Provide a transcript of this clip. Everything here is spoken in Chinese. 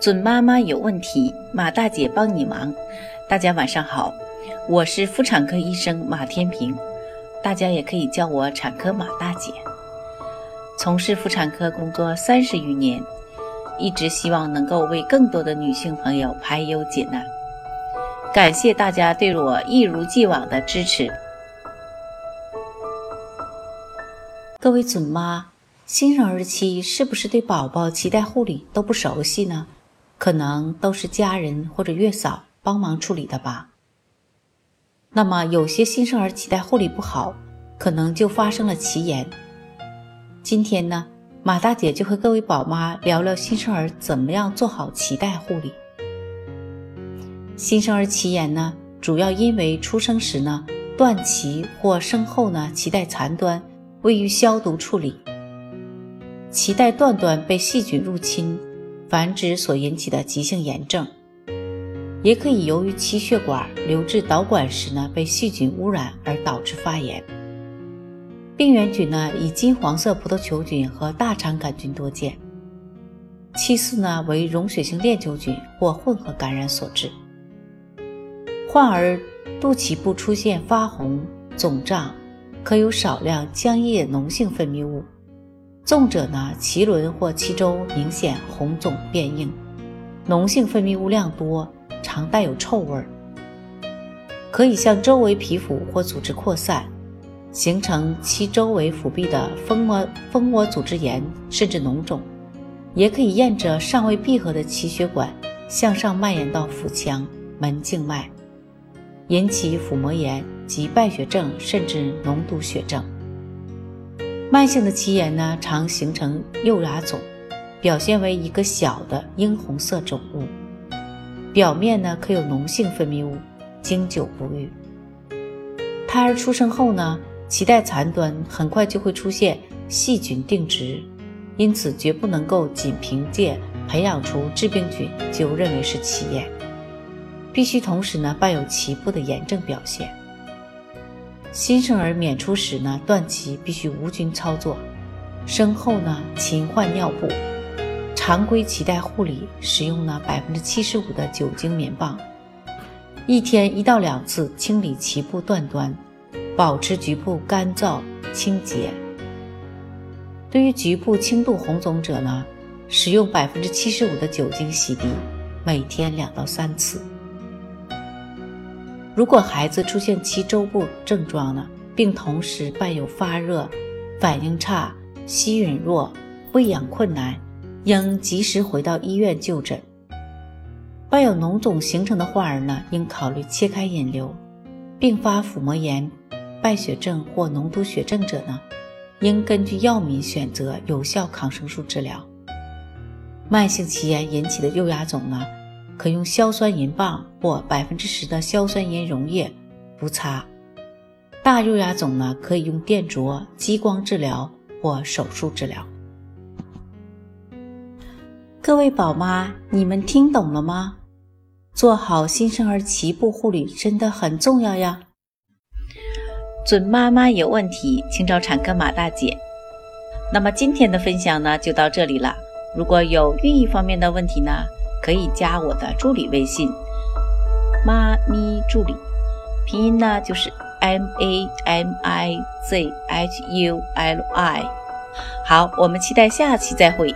准妈妈有问题，马大姐帮你忙。大家晚上好，我是妇产科医生马天平，大家也可以叫我产科马大姐。从事妇产科工作三十余年，一直希望能够为更多的女性朋友排忧解难。感谢大家对我一如既往的支持。各位准妈，新生儿期是不是对宝宝脐带护理都不熟悉呢？可能都是家人或者月嫂帮忙处理的吧。那么有些新生儿脐带护理不好，可能就发生了脐炎。今天呢，马大姐就和各位宝妈聊聊新生儿怎么样做好脐带护理。新生儿脐炎呢，主要因为出生时呢断脐或生后呢脐带残端未予消毒处理，脐带断端被细菌入侵。繁殖所引起的急性炎症，也可以由于脐血管流至导管时呢被细菌污染而导致发炎。病原菌呢以金黄色葡萄球菌和大肠杆菌多见，其次呢为溶血性链球菌或混合感染所致。患儿肚脐部出现发红、肿胀，可有少量浆液脓性分泌物。重者呢，脐轮或脐周明显红肿变硬，脓性分泌物量多，常带有臭味儿，可以向周围皮肤或组织扩散，形成其周围腹壁的蜂窝蜂窝组织炎，甚至脓肿，也可以沿着尚未闭合的脐血管向上蔓延到腹腔门静脉，引起腹膜炎及败血症，甚至脓毒血症。慢性的脐炎呢，常形成幼芽肿，表现为一个小的樱红色肿物，表面呢可有脓性分泌物，经久不愈。胎儿出生后呢，脐带残端很快就会出现细菌定植，因此绝不能够仅凭借培养出致病菌就认为是脐炎，必须同时呢伴有脐部的炎症表现。新生儿娩出时呢，断脐必须无菌操作；生后呢，勤换尿布。常规脐带护理使用呢百分之七十五的酒精棉棒，一天一到两次清理脐部断端，保持局部干燥清洁。对于局部轻度红肿者呢，使用百分之七十五的酒精洗涤，每天两到三次。如果孩子出现脐周部症状呢，并同时伴有发热、反应差、吸吮弱、喂养困难，应及时回到医院就诊。伴有脓肿形成的患儿呢，应考虑切开引流。并发腹膜炎、败血症或脓毒血症者呢，应根据药敏选择有效抗生素治疗。慢性脐炎引起的幼芽肿呢？可用硝酸银棒或百分之十的硝酸银溶液敷擦。大肉芽肿呢，可以用电灼、激光治疗或手术治疗。各位宝妈，你们听懂了吗？做好新生儿脐部护理真的很重要呀。准妈妈有问题，请找产科马大姐。那么今天的分享呢，就到这里了。如果有孕育方面的问题呢？可以加我的助理微信，妈咪助理，拼音呢就是 M A M I Z H U L I。好，我们期待下期再会。